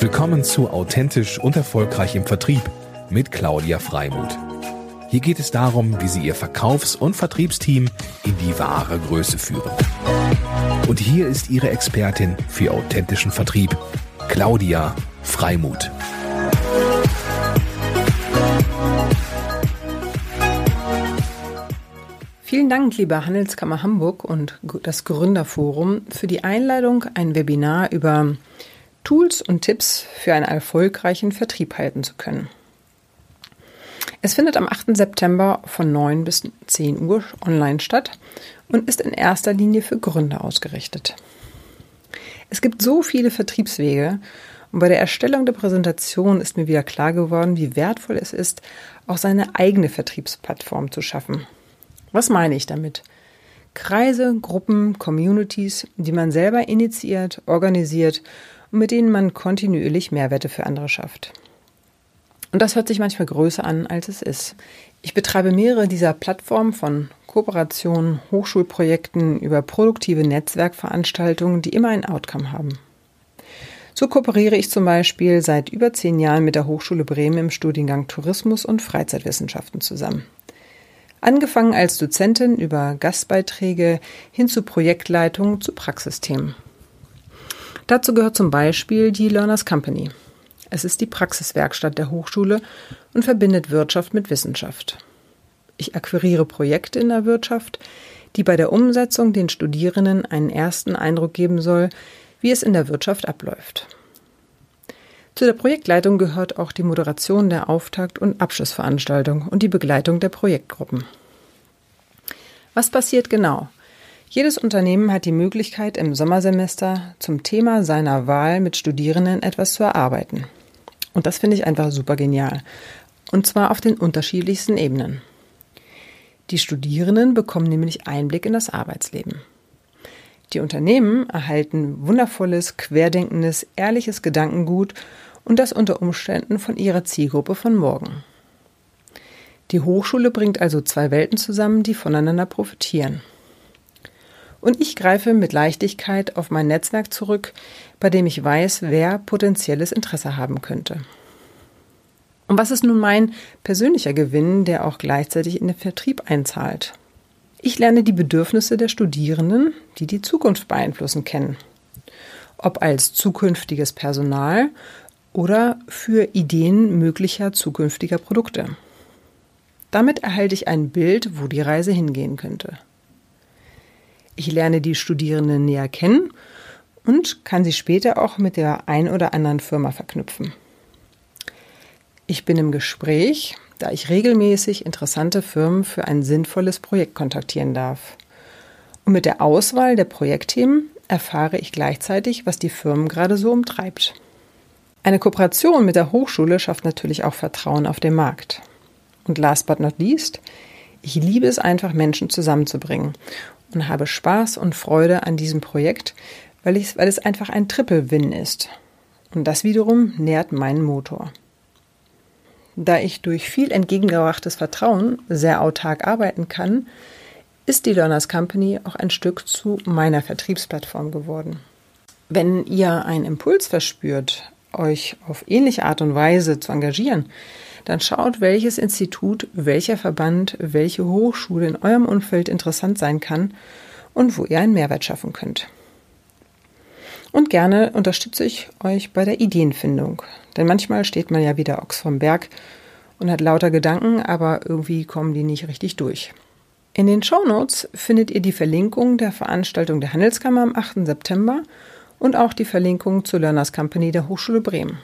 Willkommen zu Authentisch und Erfolgreich im Vertrieb mit Claudia Freimuth. Hier geht es darum, wie Sie Ihr Verkaufs- und Vertriebsteam in die wahre Größe führen. Und hier ist Ihre Expertin für authentischen Vertrieb, Claudia Freimuth. Vielen Dank, liebe Handelskammer Hamburg und das Gründerforum, für die Einladung, ein Webinar über Tools und Tipps für einen erfolgreichen Vertrieb halten zu können. Es findet am 8. September von 9 bis 10 Uhr online statt und ist in erster Linie für Gründer ausgerichtet. Es gibt so viele Vertriebswege und bei der Erstellung der Präsentation ist mir wieder klar geworden, wie wertvoll es ist, auch seine eigene Vertriebsplattform zu schaffen. Was meine ich damit? Kreise, Gruppen, Communities, die man selber initiiert, organisiert und mit denen man kontinuierlich Mehrwerte für andere schafft. Und das hört sich manchmal größer an, als es ist. Ich betreibe mehrere dieser Plattformen von Kooperationen, Hochschulprojekten über produktive Netzwerkveranstaltungen, die immer ein Outcome haben. So kooperiere ich zum Beispiel seit über zehn Jahren mit der Hochschule Bremen im Studiengang Tourismus und Freizeitwissenschaften zusammen. Angefangen als Dozentin über Gastbeiträge hin zu Projektleitung zu Praxisthemen. Dazu gehört zum Beispiel die Learners Company. Es ist die Praxiswerkstatt der Hochschule und verbindet Wirtschaft mit Wissenschaft. Ich akquiriere Projekte in der Wirtschaft, die bei der Umsetzung den Studierenden einen ersten Eindruck geben soll, wie es in der Wirtschaft abläuft. Zu der Projektleitung gehört auch die Moderation der Auftakt- und Abschlussveranstaltung und die Begleitung der Projektgruppen. Was passiert genau? Jedes Unternehmen hat die Möglichkeit, im Sommersemester zum Thema seiner Wahl mit Studierenden etwas zu erarbeiten. Und das finde ich einfach super genial. Und zwar auf den unterschiedlichsten Ebenen. Die Studierenden bekommen nämlich Einblick in das Arbeitsleben. Die Unternehmen erhalten wundervolles, querdenkendes, ehrliches Gedankengut und das unter Umständen von ihrer Zielgruppe von morgen. Die Hochschule bringt also zwei Welten zusammen, die voneinander profitieren. Und ich greife mit Leichtigkeit auf mein Netzwerk zurück, bei dem ich weiß, wer potenzielles Interesse haben könnte. Und was ist nun mein persönlicher Gewinn, der auch gleichzeitig in den Vertrieb einzahlt? Ich lerne die Bedürfnisse der Studierenden, die die Zukunft beeinflussen, kennen. Ob als zukünftiges Personal oder für Ideen möglicher zukünftiger Produkte. Damit erhalte ich ein Bild, wo die Reise hingehen könnte. Ich lerne die Studierenden näher kennen und kann sie später auch mit der ein oder anderen Firma verknüpfen. Ich bin im Gespräch, da ich regelmäßig interessante Firmen für ein sinnvolles Projekt kontaktieren darf. Und mit der Auswahl der Projektthemen erfahre ich gleichzeitig, was die Firmen gerade so umtreibt. Eine Kooperation mit der Hochschule schafft natürlich auch Vertrauen auf dem Markt. Und last but not least, ich liebe es einfach, Menschen zusammenzubringen und habe Spaß und Freude an diesem Projekt, weil, ich, weil es einfach ein Triple-Win ist. Und das wiederum nährt meinen Motor. Da ich durch viel entgegengebrachtes Vertrauen sehr autark arbeiten kann, ist die Learners Company auch ein Stück zu meiner Vertriebsplattform geworden. Wenn ihr einen Impuls verspürt, euch auf ähnliche Art und Weise zu engagieren, dann schaut, welches Institut, welcher Verband, welche Hochschule in eurem Umfeld interessant sein kann und wo ihr einen Mehrwert schaffen könnt. Und gerne unterstütze ich euch bei der Ideenfindung. Denn manchmal steht man ja wieder Ochs vom Berg und hat lauter Gedanken, aber irgendwie kommen die nicht richtig durch. In den Show Notes findet ihr die Verlinkung der Veranstaltung der Handelskammer am 8. September und auch die Verlinkung zur Learners Company der Hochschule Bremen.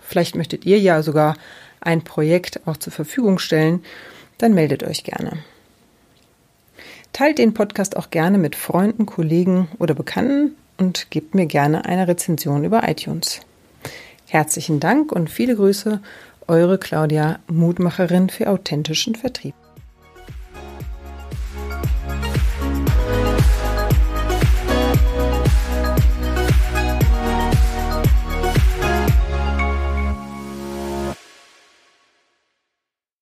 Vielleicht möchtet ihr ja sogar ein Projekt auch zur Verfügung stellen, dann meldet euch gerne. Teilt den Podcast auch gerne mit Freunden, Kollegen oder Bekannten und gebt mir gerne eine Rezension über iTunes. Herzlichen Dank und viele Grüße, eure Claudia, Mutmacherin für authentischen Vertrieb.